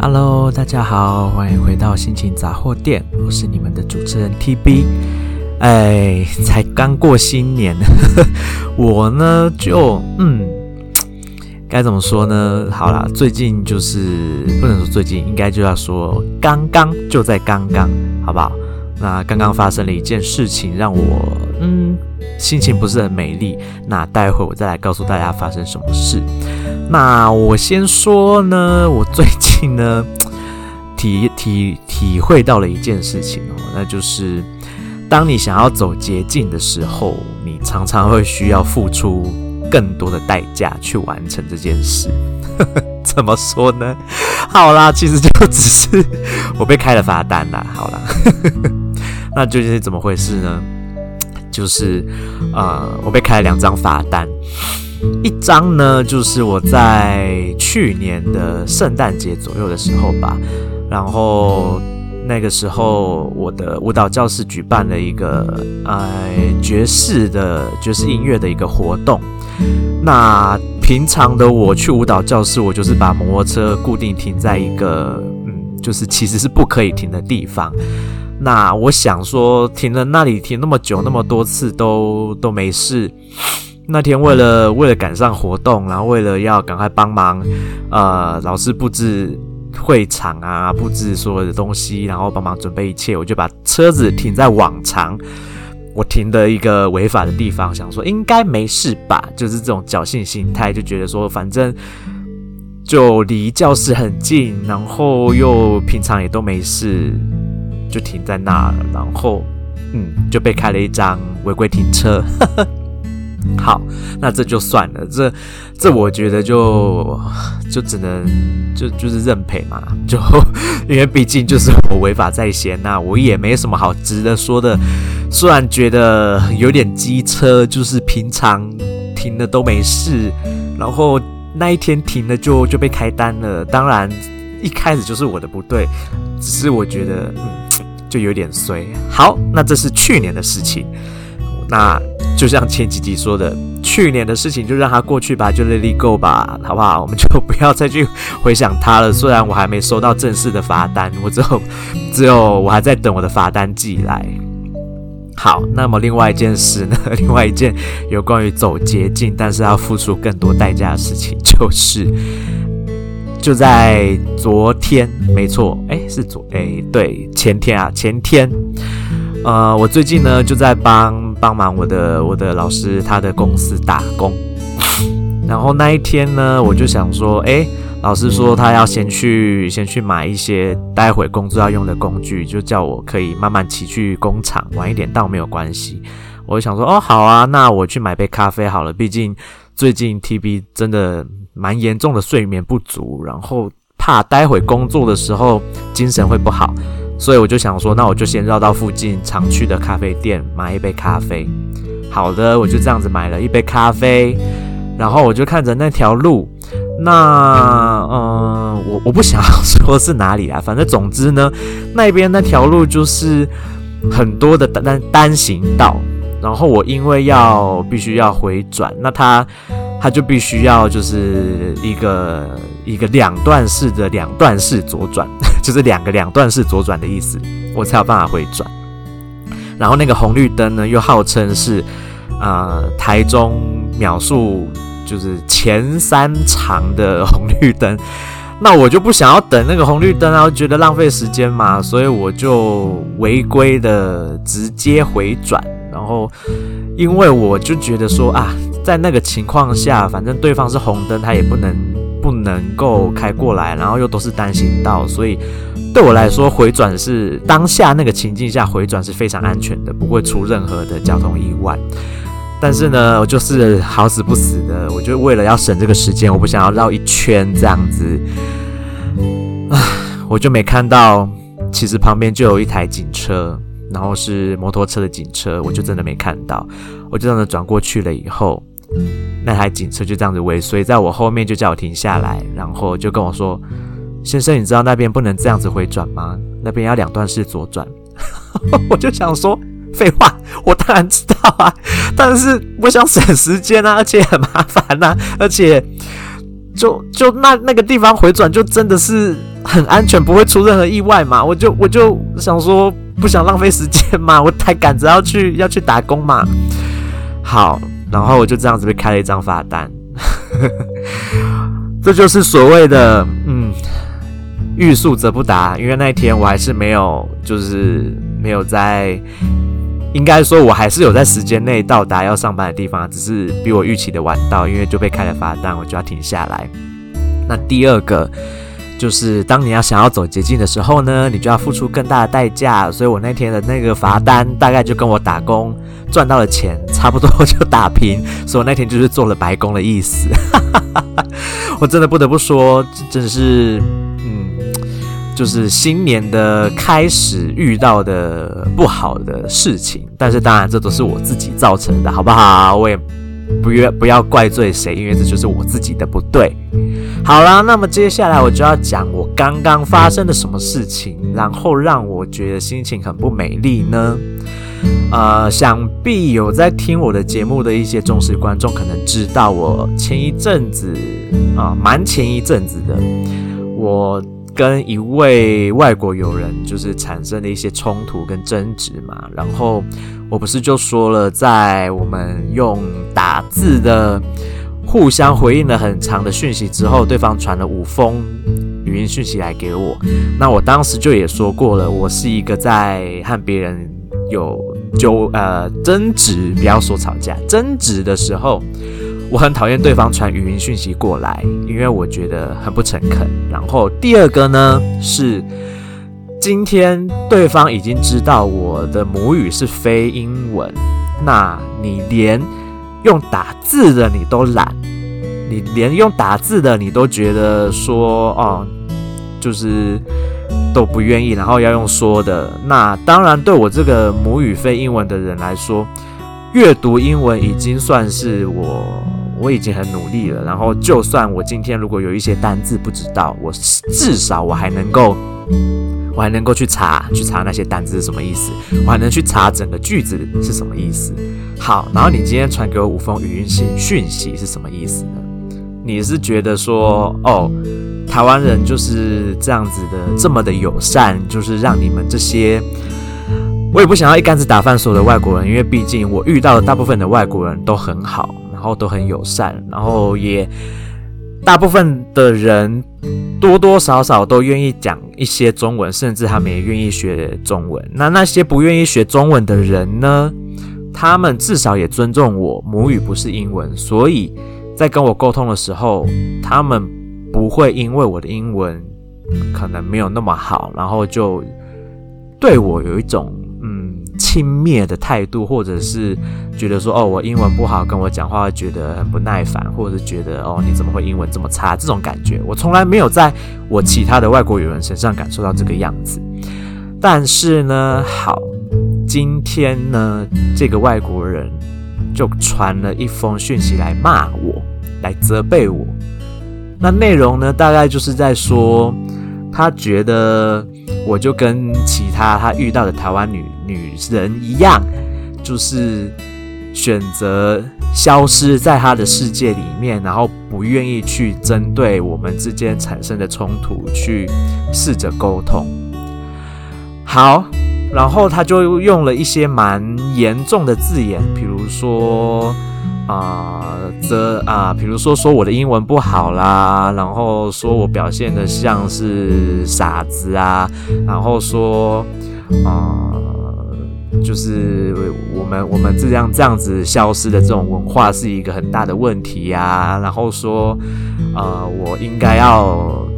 Hello，大家好，欢迎回到心情杂货店，我是你们的主持人 TB。哎，才刚过新年，我呢就嗯，该怎么说呢？好啦，最近就是不能说最近，应该就要说刚刚就在刚刚，好不好？那刚刚发生了一件事情，让我嗯心情不是很美丽。那待会我再来告诉大家发生什么事。那我先说呢，我最近呢 体体体会到了一件事情哦，那就是当你想要走捷径的时候，你常常会需要付出更多的代价去完成这件事。怎么说呢？好啦，其实就只是我被开了罚单啦。好啦，那究竟是怎么回事呢？就是呃，我被开了两张罚单。一张呢，就是我在去年的圣诞节左右的时候吧，然后那个时候我的舞蹈教室举办了一个呃爵士的爵士音乐的一个活动。那平常的我去舞蹈教室，我就是把摩托车固定停在一个嗯，就是其实是不可以停的地方。那我想说，停了那里停那么久那么多次都都没事。那天为了为了赶上活动，然后为了要赶快帮忙，呃，老师布置会场啊，布置所有的东西，然后帮忙准备一切，我就把车子停在往常我停的一个违法的地方，想说应该没事吧，就是这种侥幸心态，就觉得说反正就离教室很近，然后又平常也都没事，就停在那了，然后嗯，就被开了一张违规停车。好，那这就算了，这这我觉得就就只能就就是认赔嘛，就因为毕竟就是我违法在先，那我也没什么好值得说的。虽然觉得有点机车，就是平常停的都没事，然后那一天停了就就被开单了。当然一开始就是我的不对，只是我觉得嗯就有点衰。好，那这是去年的事情，那。就像前几集说的，去年的事情就让它过去吧，就 let it go 吧，好不好？我们就不要再去回想它了。虽然我还没收到正式的罚单，我只有只有我还在等我的罚单寄来。好，那么另外一件事呢？另外一件有关于走捷径，但是要付出更多代价的事情，就是就在昨天，没错，哎，是昨，哎，对，前天啊，前天。呃，我最近呢就在帮帮忙我的我的老师他的公司打工，然后那一天呢，我就想说，诶，老师说他要先去先去买一些待会工作要用的工具，就叫我可以慢慢骑去工厂，晚一点到没有关系。我就想说，哦，好啊，那我去买杯咖啡好了，毕竟最近 TB 真的蛮严重的睡眠不足，然后怕待会工作的时候精神会不好。所以我就想说，那我就先绕到附近常去的咖啡店买一杯咖啡。好的，我就这样子买了一杯咖啡，然后我就看着那条路，那嗯，我我不想说是哪里啊，反正总之呢，那边那条路就是很多的单单行道，然后我因为要必须要回转，那它。它就必须要就是一个一个两段式的两段式左转，就是两个两段式左转的意思，我才有办法回转。然后那个红绿灯呢，又号称是、呃、台中秒数就是前三长的红绿灯，那我就不想要等那个红绿灯啊，我觉得浪费时间嘛，所以我就违规的直接回转。然后因为我就觉得说啊。在那个情况下，反正对方是红灯，他也不能不能够开过来，然后又都是单行道，所以对我来说回转是当下那个情境下回转是非常安全的，不会出任何的交通意外。但是呢，我就是好死不死的，我就为了要省这个时间，我不想要绕一圈这样子，啊，我就没看到，其实旁边就有一台警车，然后是摩托车的警车，我就真的没看到，我就这样子转过去了以后。那台警车就这样子尾随在我后面，就叫我停下来，然后就跟我说：“先生，你知道那边不能这样子回转吗？那边要两段式左转。”我就想说：“废话，我当然知道啊，但是我想省时间啊，而且很麻烦呐、啊，而且就就那那个地方回转就真的是很安全，不会出任何意外嘛。我就我就想说，不想浪费时间嘛，我太赶着要去要去打工嘛。好，然后我就这样子被开了一张罚单。这就是所谓的嗯，欲速则不达，因为那一天我还是没有，就是没有在。应该说，我还是有在时间内到达要上班的地方，只是比我预期的晚到，因为就被开了罚单，我就要停下来。那第二个就是，当你要想要走捷径的时候呢，你就要付出更大的代价。所以我那天的那个罚单，大概就跟我打工赚到的钱差不多就打平，所以那天就是做了白工的意思。我真的不得不说，真的是。就是新年的开始遇到的不好的事情，但是当然这都是我自己造成的，好不好？我也不愿不要怪罪谁，因为这就是我自己的不对。好啦，那么接下来我就要讲我刚刚发生的什么事情，然后让我觉得心情很不美丽呢？呃，想必有在听我的节目的一些忠实观众可能知道，我前一阵子啊，蛮前一阵子的，我。跟一位外国友人就是产生了一些冲突跟争执嘛，然后我不是就说了，在我们用打字的互相回应了很长的讯息之后，对方传了五封语音讯息来给我，那我当时就也说过了，我是一个在和别人有纠呃争执，不要说吵架，争执的时候。我很讨厌对方传语音讯息过来，因为我觉得很不诚恳。然后第二个呢是，今天对方已经知道我的母语是非英文，那你连用打字的你都懒，你连用打字的你都觉得说哦，就是都不愿意，然后要用说的，那当然对我这个母语非英文的人来说，阅读英文已经算是我。我已经很努力了，然后就算我今天如果有一些单字不知道，我至少我还能够，我还能够去查，去查那些单字是什么意思，我还能去查整个句子是什么意思。好，然后你今天传给我五封语音信讯息是什么意思呢？你是觉得说，哦，台湾人就是这样子的，这么的友善，就是让你们这些，我也不想要一竿子打翻所有的外国人，因为毕竟我遇到的大部分的外国人都很好。都很友善，然后也大部分的人多多少少都愿意讲一些中文，甚至他们也愿意学中文。那那些不愿意学中文的人呢？他们至少也尊重我，母语不是英文，所以在跟我沟通的时候，他们不会因为我的英文可能没有那么好，然后就对我有一种。轻蔑的态度，或者是觉得说哦，我英文不好，跟我讲话会觉得很不耐烦，或者是觉得哦，你怎么会英文这么差？这种感觉，我从来没有在我其他的外国友人身上感受到这个样子。但是呢，好，今天呢，这个外国人就传了一封讯息来骂我，来责备我。那内容呢，大概就是在说，他觉得。我就跟其他他遇到的台湾女女人一样，就是选择消失在他的世界里面，然后不愿意去针对我们之间产生的冲突去试着沟通。好，然后他就用了一些蛮严重的字眼，比如说。啊，这啊，比如说说我的英文不好啦，然后说我表现的像是傻子啊，然后说啊，就是我们我们这样这样子消失的这种文化是一个很大的问题呀，然后说啊，我应该要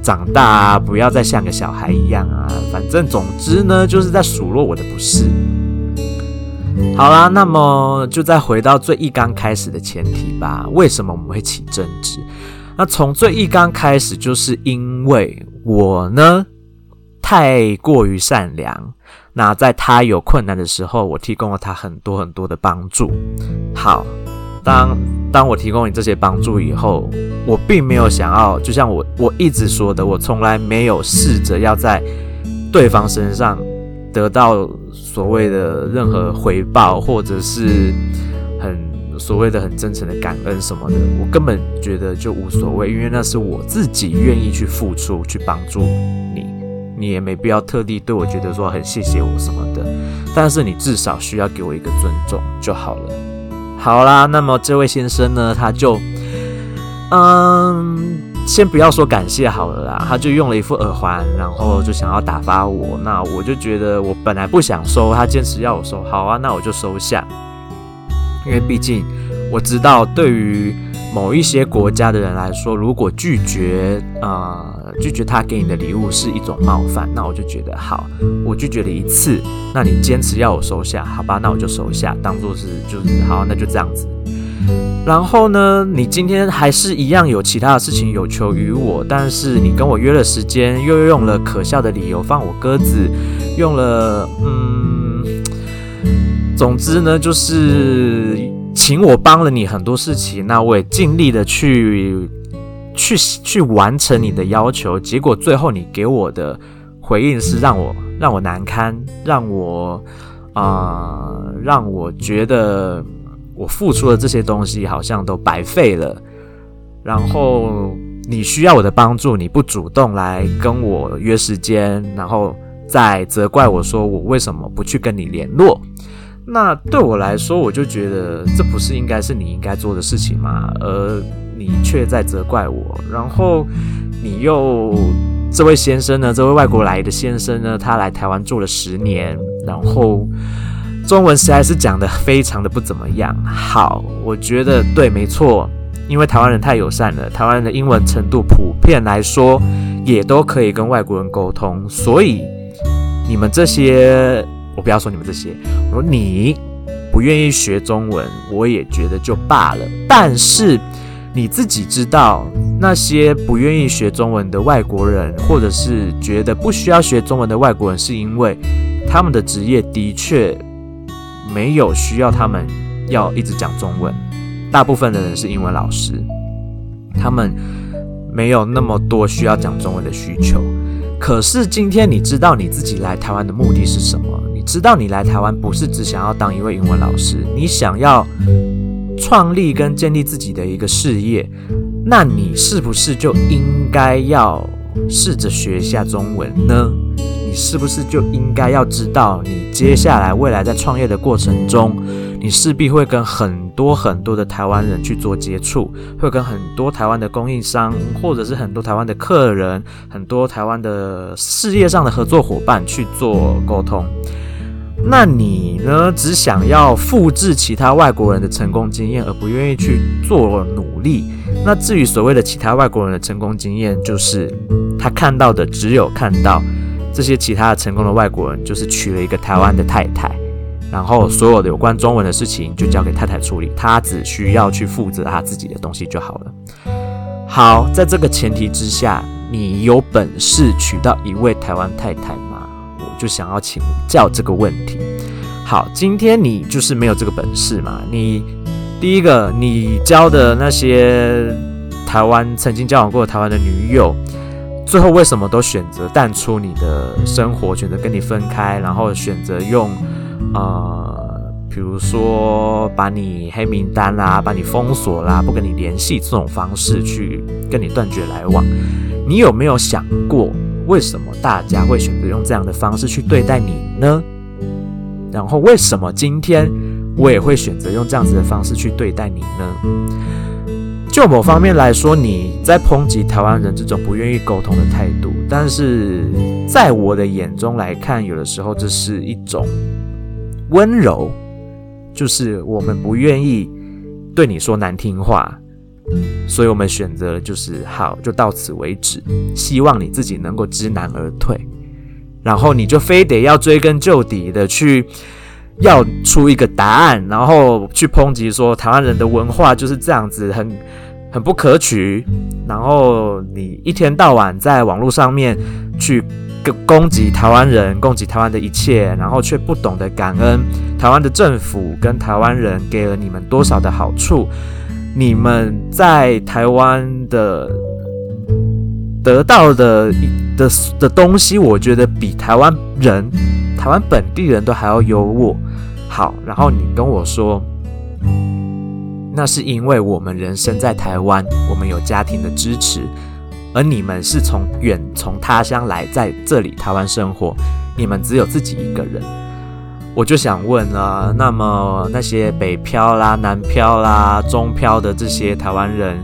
长大啊，不要再像个小孩一样啊，反正总之呢，就是在数落我的不是。好啦，那么就再回到最一刚开始的前提吧。为什么我们会起争执？那从最一刚开始，就是因为我呢太过于善良。那在他有困难的时候，我提供了他很多很多的帮助。好，当当我提供你这些帮助以后，我并没有想要，就像我我一直说的，我从来没有试着要在对方身上得到。所谓的任何回报，或者是很所谓的很真诚的感恩什么的，我根本觉得就无所谓，因为那是我自己愿意去付出去帮助你，你也没必要特地对我觉得说很谢谢我什么的，但是你至少需要给我一个尊重就好了。好啦，那么这位先生呢，他就，嗯。先不要说感谢好了啦，他就用了一副耳环，然后就想要打发我。那我就觉得我本来不想收，他坚持要我收，好啊，那我就收下。因为毕竟我知道，对于某一些国家的人来说，如果拒绝啊、呃、拒绝他给你的礼物是一种冒犯，那我就觉得好，我拒绝了一次，那你坚持要我收下，好吧，那我就收下，当做是就是好，那就这样子。然后呢，你今天还是一样有其他的事情有求于我，但是你跟我约了时间，又用了可笑的理由放我鸽子，用了嗯，总之呢，就是请我帮了你很多事情，那我也尽力的去去去完成你的要求，结果最后你给我的回应是让我让我难堪，让我啊、让我觉得。我付出的这些东西好像都白费了，然后你需要我的帮助，你不主动来跟我约时间，然后再责怪我说我为什么不去跟你联络，那对我来说，我就觉得这不是应该是你应该做的事情吗？而你却在责怪我，然后你又这位先生呢，这位外国来的先生呢，他来台湾住了十年，然后。中文实在是讲得非常的不怎么样。好，我觉得对，没错，因为台湾人太友善了，台湾人的英文程度普遍来说也都可以跟外国人沟通，所以你们这些，我不要说你们这些，我说你不愿意学中文，我也觉得就罢了。但是你自己知道，那些不愿意学中文的外国人，或者是觉得不需要学中文的外国人，是因为他们的职业的确。没有需要他们要一直讲中文，大部分的人是英文老师，他们没有那么多需要讲中文的需求。可是今天你知道你自己来台湾的目的是什么？你知道你来台湾不是只想要当一位英文老师，你想要创立跟建立自己的一个事业，那你是不是就应该要试着学一下中文呢？你是不是就应该要知道，你接下来未来在创业的过程中，你势必会跟很多很多的台湾人去做接触，会跟很多台湾的供应商，或者是很多台湾的客人，很多台湾的事业上的合作伙伴去做沟通。那你呢，只想要复制其他外国人的成功经验，而不愿意去做努力。那至于所谓的其他外国人的成功经验，就是他看到的只有看到。这些其他的成功的外国人，就是娶了一个台湾的太太，然后所有的有关中文的事情就交给太太处理，他只需要去负责他自己的东西就好了。好，在这个前提之下，你有本事娶到一位台湾太太吗？我就想要请教这个问题。好，今天你就是没有这个本事嘛？你第一个，你交的那些台湾曾经交往过台湾的女友。最后为什么都选择淡出你的生活，选择跟你分开，然后选择用呃，比如说把你黑名单啦，把你封锁啦，不跟你联系这种方式去跟你断绝来往？你有没有想过，为什么大家会选择用这样的方式去对待你呢？然后为什么今天我也会选择用这样子的方式去对待你呢？就某方面来说，你在抨击台湾人这种不愿意沟通的态度，但是在我的眼中来看，有的时候这是一种温柔，就是我们不愿意对你说难听话，所以我们选择就是好，就到此为止，希望你自己能够知难而退，然后你就非得要追根究底的去。要出一个答案，然后去抨击说台湾人的文化就是这样子，很很不可取。然后你一天到晚在网络上面去攻击台湾人，攻击台湾的一切，然后却不懂得感恩台湾的政府跟台湾人给了你们多少的好处。你们在台湾的得到的的的东西，我觉得比台湾人。台湾本地人都还要优渥，好，然后你跟我说，那是因为我们人生在台湾，我们有家庭的支持，而你们是从远从他乡来在这里台湾生活，你们只有自己一个人。我就想问了，那么那些北漂啦、南漂啦、中漂的这些台湾人，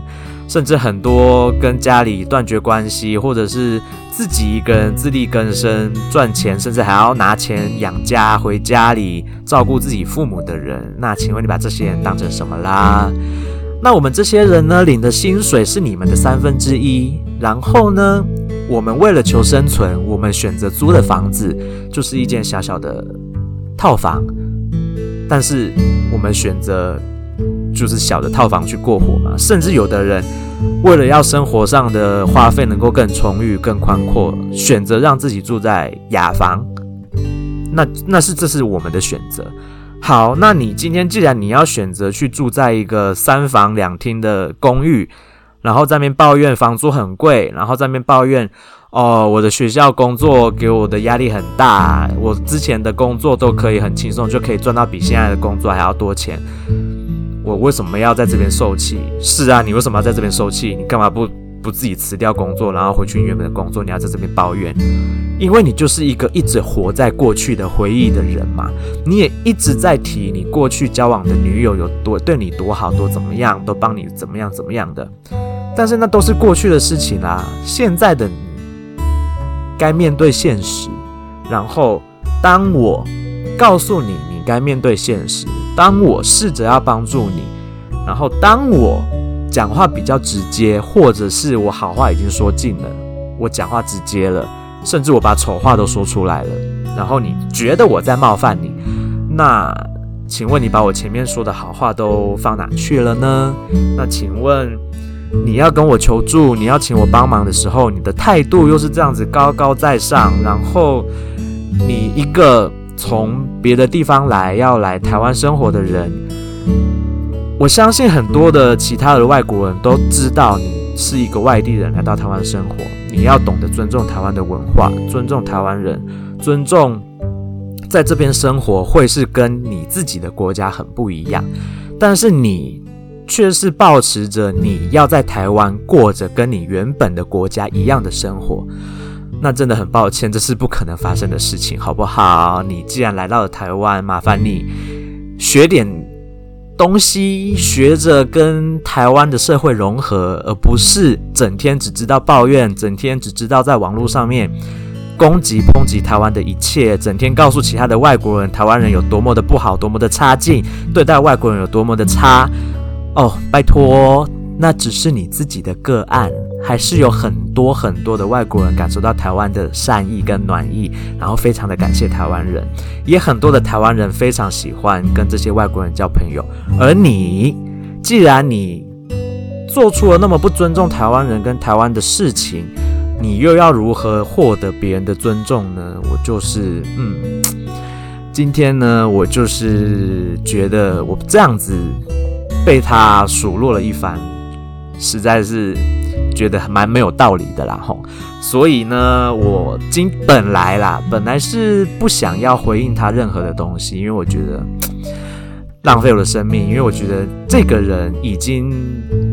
甚至很多跟家里断绝关系，或者是自己一个人自力更生赚钱，甚至还要拿钱养家回家里照顾自己父母的人，那请问你把这些人当成什么啦？那我们这些人呢，领的薪水是你们的三分之一，然后呢，我们为了求生存，我们选择租的房子就是一间小小的。套房，但是我们选择就是小的套房去过活嘛。甚至有的人为了要生活上的花费能够更充裕、更宽阔，选择让自己住在雅房。那那是这是我们的选择。好，那你今天既然你要选择去住在一个三房两厅的公寓，然后在那边抱怨房租很贵，然后在那边抱怨。哦，我的学校工作给我的压力很大，我之前的工作都可以很轻松，就可以赚到比现在的工作还要多钱。我为什么要在这边受气？是啊，你为什么要在这边受气？你干嘛不不自己辞掉工作，然后回去原本的工作？你要在这边抱怨？因为你就是一个一直活在过去的回忆的人嘛。你也一直在提你过去交往的女友有多对你多好，多怎么样，都帮你怎么样怎么样的。但是那都是过去的事情啦，现在的你。该面对现实，然后当我告诉你你该面对现实，当我试着要帮助你，然后当我讲话比较直接，或者是我好话已经说尽了，我讲话直接了，甚至我把丑话都说出来了，然后你觉得我在冒犯你，那请问你把我前面说的好话都放哪去了呢？那请问。你要跟我求助，你要请我帮忙的时候，你的态度又是这样子高高在上，然后你一个从别的地方来要来台湾生活的人，我相信很多的其他的外国人都知道你是一个外地人来到台湾生活，你要懂得尊重台湾的文化，尊重台湾人，尊重在这边生活会是跟你自己的国家很不一样，但是你。却是保持着你要在台湾过着跟你原本的国家一样的生活，那真的很抱歉，这是不可能发生的事情，好不好？你既然来到了台湾，麻烦你学点东西，学着跟台湾的社会融合，而不是整天只知道抱怨，整天只知道在网络上面攻击、抨击台湾的一切，整天告诉其他的外国人台湾人有多么的不好，多么的差劲，对待外国人有多么的差。哦，拜托，那只是你自己的个案，还是有很多很多的外国人感受到台湾的善意跟暖意，然后非常的感谢台湾人，也很多的台湾人非常喜欢跟这些外国人交朋友。而你，既然你做出了那么不尊重台湾人跟台湾的事情，你又要如何获得别人的尊重呢？我就是，嗯，今天呢，我就是觉得我这样子。被他数落了一番，实在是觉得蛮没有道理的啦吼。所以呢，我今本来啦，本来是不想要回应他任何的东西，因为我觉得浪费我的生命，因为我觉得这个人已经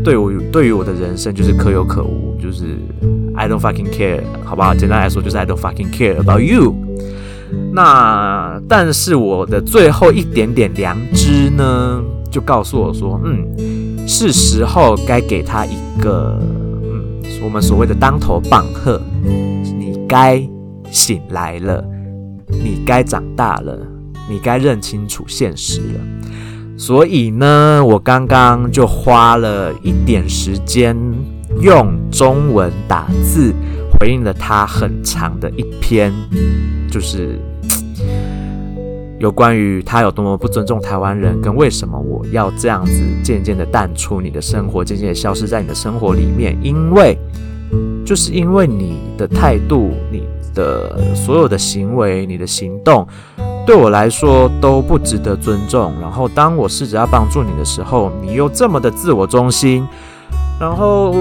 对我对于我的人生就是可有可无，就是 I don't fucking care，好不好？简单来说就是 I don't fucking care about you。那但是我的最后一点点良知呢？就告诉我说，嗯，是时候该给他一个，嗯，我们所谓的当头棒喝，你该醒来了，你该长大了，你该认清楚现实了。所以呢，我刚刚就花了一点时间，用中文打字回应了他很长的一篇，就是。有关于他有多么不尊重台湾人，跟为什么我要这样子渐渐的淡出你的生活，渐渐的消失在你的生活里面，因为就是因为你的态度、你的所有的行为、你的行动，对我来说都不值得尊重。然后当我试着要帮助你的时候，你又这么的自我中心，然后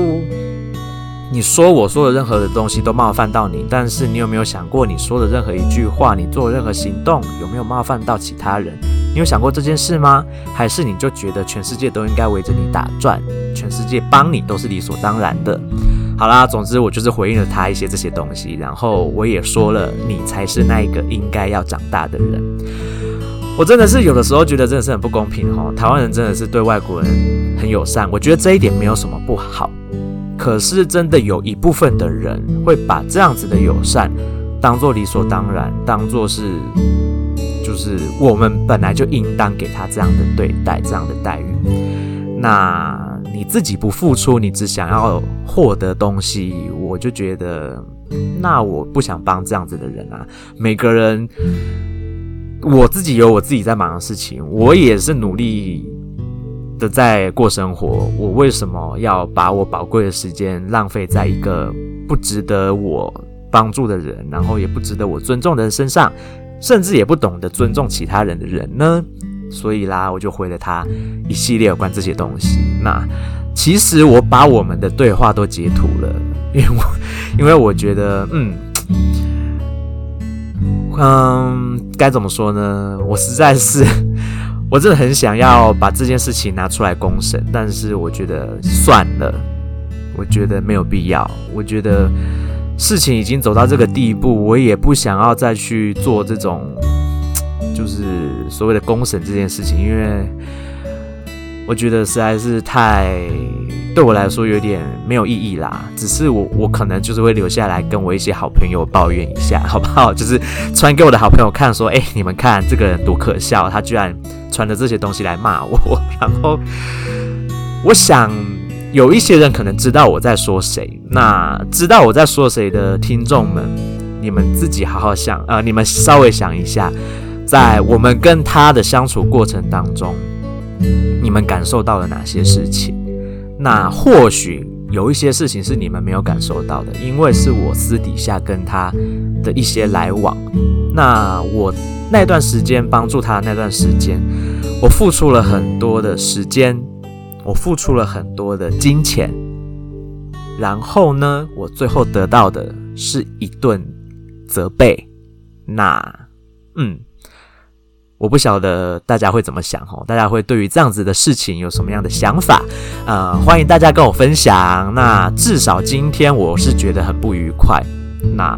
你说我说的任何的东西都冒犯到你，但是你有没有想过，你说的任何一句话，你做任何行动，有没有冒犯到其他人？你有想过这件事吗？还是你就觉得全世界都应该围着你打转，全世界帮你都是理所当然的？好啦，总之我就是回应了他一些这些东西，然后我也说了，你才是那一个应该要长大的人。我真的是有的时候觉得真的是很不公平哦，台湾人真的是对外国人很友善，我觉得这一点没有什么不好。可是，真的有一部分的人会把这样子的友善当做理所当然，当做是就是我们本来就应当给他这样的对待，这样的待遇。那你自己不付出，你只想要获得东西，我就觉得，那我不想帮这样子的人啊。每个人，我自己有我自己在忙的事情，我也是努力。的在过生活，我为什么要把我宝贵的时间浪费在一个不值得我帮助的人，然后也不值得我尊重的人身上，甚至也不懂得尊重其他人的人呢？所以啦，我就回了他一系列有关这些东西。那其实我把我们的对话都截图了，因为我因为我觉得，嗯嗯，该怎么说呢？我实在是。我真的很想要把这件事情拿出来公审，但是我觉得算了，我觉得没有必要。我觉得事情已经走到这个地步，我也不想要再去做这种，就是所谓的公审这件事情，因为我觉得实在是太。对我来说有点没有意义啦，只是我我可能就是会留下来跟我一些好朋友抱怨一下，好不好？就是传给我的好朋友看，说，哎，你们看这个人多可笑，他居然传着这些东西来骂我。然后我想有一些人可能知道我在说谁，那知道我在说谁的听众们，你们自己好好想，呃，你们稍微想一下，在我们跟他的相处过程当中，你们感受到了哪些事情？那或许有一些事情是你们没有感受到的，因为是我私底下跟他的一些来往。那我那段时间帮助他那段时间，我付出了很多的时间，我付出了很多的金钱，然后呢，我最后得到的是一顿责备。那，嗯。我不晓得大家会怎么想哦，大家会对于这样子的事情有什么样的想法？呃，欢迎大家跟我分享。那至少今天我是觉得很不愉快。那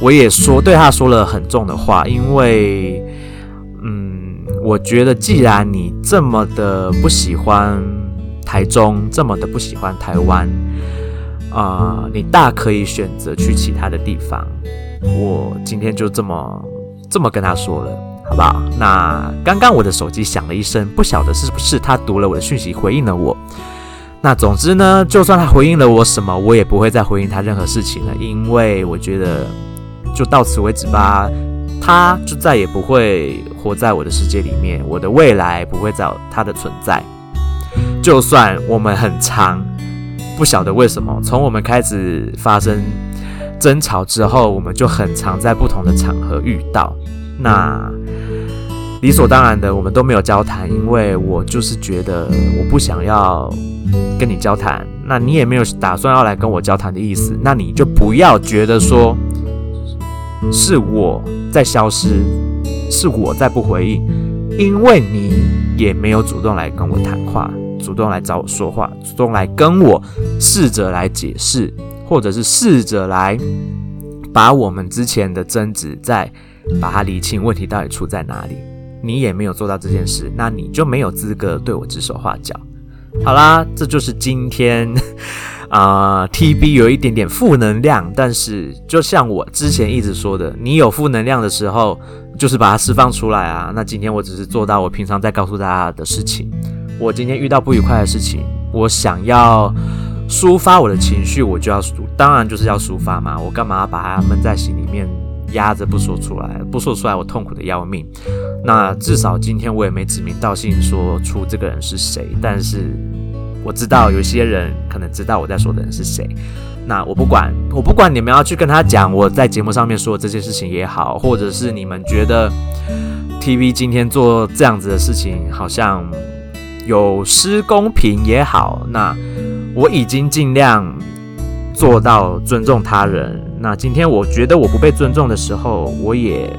我也说对他说了很重的话，因为，嗯，我觉得既然你这么的不喜欢台中，这么的不喜欢台湾，啊、呃，你大可以选择去其他的地方。我今天就这么这么跟他说了。好不好？那刚刚我的手机响了一声，不晓得是不是他读了我的讯息回应了我。那总之呢，就算他回应了我什么，我也不会再回应他任何事情了，因为我觉得就到此为止吧。他就再也不会活在我的世界里面，我的未来不会再有他的存在。就算我们很长，不晓得为什么，从我们开始发生争吵之后，我们就很常在不同的场合遇到。那理所当然的，我们都没有交谈，因为我就是觉得我不想要跟你交谈，那你也没有打算要来跟我交谈的意思，那你就不要觉得说是我在消失，是我在不回应，因为你也没有主动来跟我谈话，主动来找我说话，主动来跟我试着来解释，或者是试着来把我们之前的争执再。把它理清，问题到底出在哪里？你也没有做到这件事，那你就没有资格对我指手画脚。好啦，这就是今天 啊、，TB 有一点点负能量，但是就像我之前一直说的，你有负能量的时候，就是把它释放出来啊。那今天我只是做到我平常在告诉大家的事情。我今天遇到不愉快的事情，我想要抒发我的情绪，我就要抒，当然就是要抒发嘛。我干嘛把它闷在心里面？压着不说出来，不说出来我痛苦的要命。那至少今天我也没指名道姓说出这个人是谁，但是我知道有些人可能知道我在说的人是谁。那我不管，我不管你们要去跟他讲我在节目上面说的这件事情也好，或者是你们觉得 TV 今天做这样子的事情好像有失公平也好，那我已经尽量。做到尊重他人。那今天我觉得我不被尊重的时候，我也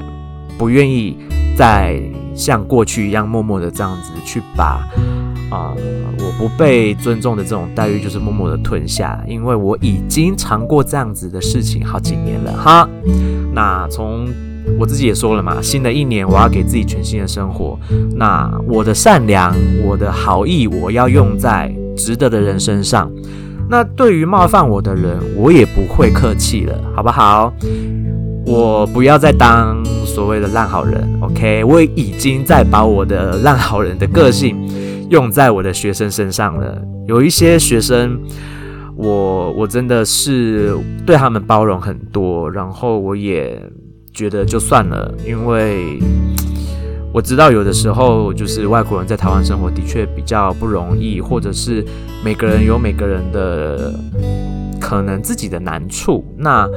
不愿意再像过去一样默默的这样子去把啊、呃、我不被尊重的这种待遇，就是默默的吞下，因为我已经尝过这样子的事情好几年了哈。那从我自己也说了嘛，新的一年我要给自己全新的生活。那我的善良，我的好意，我要用在值得的人身上。那对于冒犯我的人，我也不会客气了，好不好？我不要再当所谓的烂好人，OK？我已经在把我的烂好人的个性用在我的学生身上了。有一些学生，我我真的是对他们包容很多，然后我也。觉得就算了，因为我知道有的时候就是外国人在台湾生活的确比较不容易，或者是每个人有每个人的可能自己的难处。那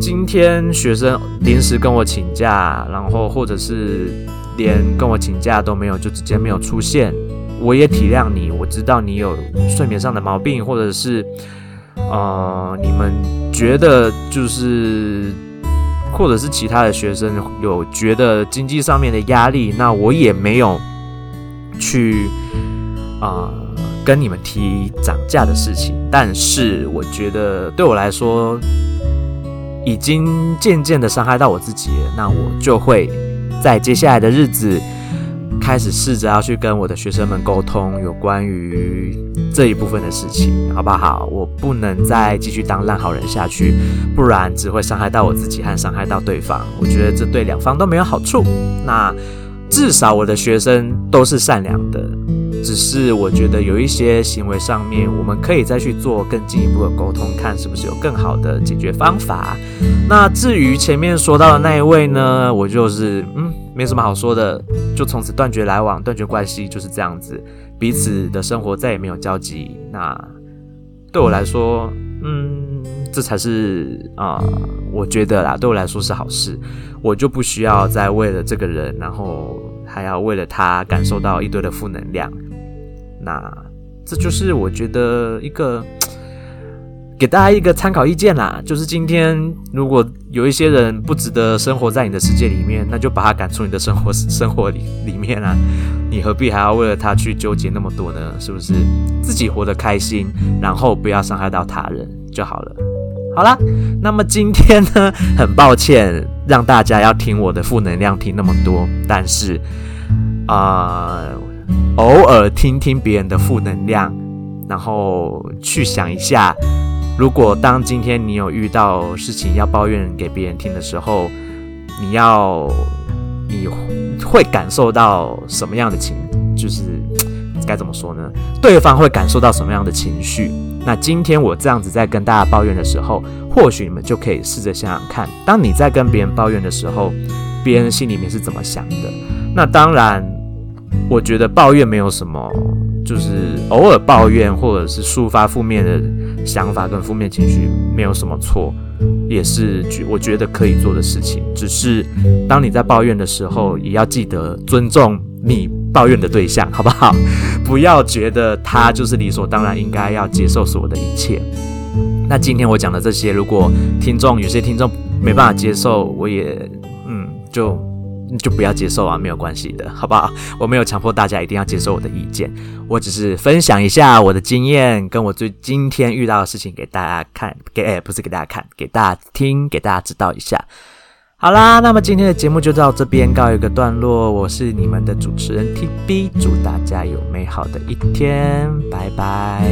今天学生临时跟我请假，然后或者是连跟我请假都没有，就直接没有出现，我也体谅你，我知道你有睡眠上的毛病，或者是呃，你们觉得就是。或者是其他的学生有觉得经济上面的压力，那我也没有去啊、跟你们提涨价的事情。但是我觉得对我来说，已经渐渐的伤害到我自己了。那我就会在接下来的日子。开始试着要去跟我的学生们沟通有关于这一部分的事情，好不好？我不能再继续当烂好人下去，不然只会伤害到我自己和伤害到对方。我觉得这对两方都没有好处。那至少我的学生都是善良的。只是我觉得有一些行为上面，我们可以再去做更进一步的沟通，看是不是有更好的解决方法。那至于前面说到的那一位呢，我就是嗯，没什么好说的，就从此断绝来往，断绝关系，就是这样子，彼此的生活再也没有交集。那对我来说，嗯，这才是啊、我觉得啦，对我来说是好事，我就不需要再为了这个人，然后还要为了他感受到一堆的负能量。那这就是我觉得一个给大家一个参考意见啦，就是今天如果有一些人不值得生活在你的世界里面，那就把他赶出你的生活生活里 里面啊，你何必还要为了他去纠结那么多呢？是不是自己活得开心，然后不要伤害到他人就好了？好啦，那么今天呢，很抱歉让大家要听我的负能量听那么多，但是啊。偶尔听听别人的负能量，然后去想一下，如果当今天你有遇到事情要抱怨给别人听的时候，你要你会感受到什么样的情，就是该怎么说呢？对方会感受到什么样的情绪？那今天我这样子在跟大家抱怨的时候，或许你们就可以试着想想看，当你在跟别人抱怨的时候，别人心里面是怎么想的？那当然。我觉得抱怨没有什么，就是偶尔抱怨或者是抒发负面的想法跟负面情绪没有什么错，也是我觉得可以做的事情。只是当你在抱怨的时候，也要记得尊重你抱怨的对象，好不好？不要觉得他就是理所当然应该要接受所有的一切。那今天我讲的这些，如果听众有些听众没办法接受，我也嗯就。就不要接受啊，没有关系的，好不好？我没有强迫大家一定要接受我的意见，我只是分享一下我的经验，跟我最今天遇到的事情给大家看，给哎不是给大家看，给大家听，给大家知道一下。好啦，那么今天的节目就到这边告一个段落，我是你们的主持人 TB，祝大家有美好的一天，拜拜。